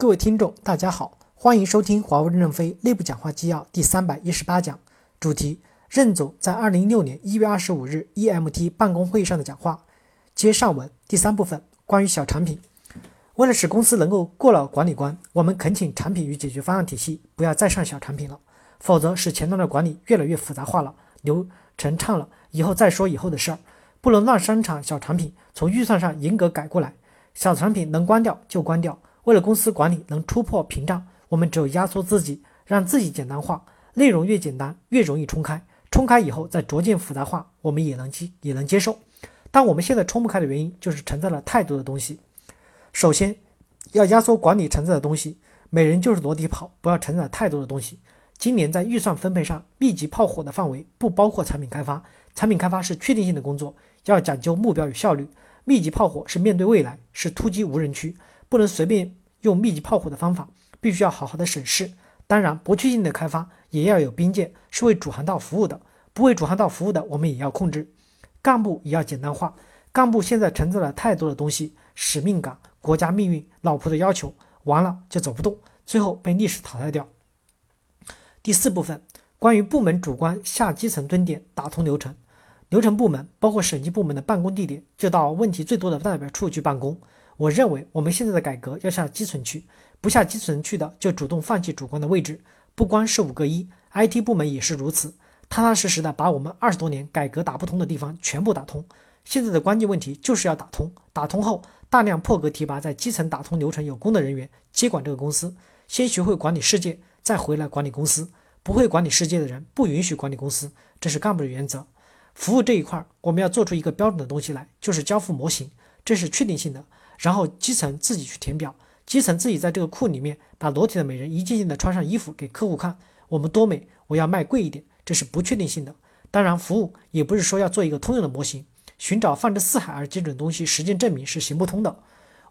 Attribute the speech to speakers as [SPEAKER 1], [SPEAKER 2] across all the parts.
[SPEAKER 1] 各位听众，大家好，欢迎收听华为任正非内部讲话纪要第三百一十八讲，主题：任总在二零一六年一月二十五日 EMT 办公会议上的讲话。接上文第三部分，关于小产品。为了使公司能够过了管理关，我们恳请产品与解决方案体系不要再上小产品了，否则使前端的管理越来越复杂化了，流程畅了，以后再说以后的事儿，不能乱生产小产品，从预算上严格改过来，小产品能关掉就关掉。为了公司管理能突破屏障，我们只有压缩自己，让自己简单化，内容越简单越容易冲开，冲开以后再逐渐复杂化，我们也能接也能接受。但我们现在冲不开的原因就是承载了太多的东西。首先要压缩管理承载的东西，每人就是裸体跑，不要承载太多的东西。今年在预算分配上，密集炮火的范围不包括产品开发，产品开发是确定性的工作，要讲究目标与效率。密集炮火是面对未来，是突击无人区。不能随便用密集炮火的方法，必须要好好的审视。当然，不确定的开发也要有边界，是为主航道服务的。不为主航道服务的，我们也要控制。干部也要简单化。干部现在承载了太多的东西，使命感、国家命运、老婆的要求，完了就走不动，最后被历史淘汰掉。第四部分，关于部门主观下基层蹲点，打通流程。流程部门包括审计部门的办公地点，就到问题最多的代表处去办公。我认为我们现在的改革要下基层去，不下基层去的就主动放弃主观的位置。不光是五个一，IT 部门也是如此，踏踏实实的把我们二十多年改革打不通的地方全部打通。现在的关键问题就是要打通，打通后大量破格提拔在基层打通流程有功的人员接管这个公司。先学会管理世界，再回来管理公司。不会管理世界的人不允许管理公司，这是干部的原则。服务这一块，我们要做出一个标准的东西来，就是交付模型，这是确定性的。然后基层自己去填表，基层自己在这个库里面把裸体的美人一件件的穿上衣服给客户看，我们多美，我要卖贵一点，这是不确定性的。当然，服务也不是说要做一个通用的模型，寻找放之四海而皆准的东西，实践证明是行不通的。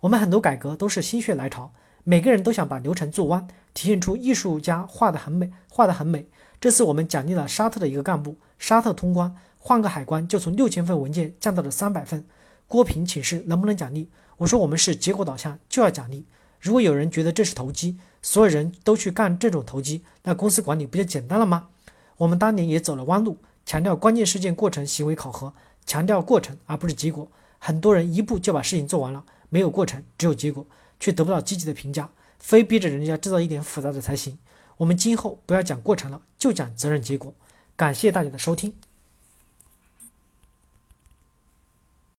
[SPEAKER 1] 我们很多改革都是心血来潮，每个人都想把流程做弯，体现出艺术家画的很美，画的很美。这次我们奖励了沙特的一个干部，沙特通关，换个海关就从六千份文件降到了三百份。郭平请示能不能奖励？我说我们是结果导向，就要奖励。如果有人觉得这是投机，所有人都去干这种投机，那公司管理不就简单了吗？我们当年也走了弯路，强调关键事件过程行为考核，强调过程而不是结果。很多人一步就把事情做完了，没有过程，只有结果，却得不到积极的评价，非逼着人家制造一点复杂的才行。我们今后不要讲过程了，就讲责任结果。感谢大家的收听。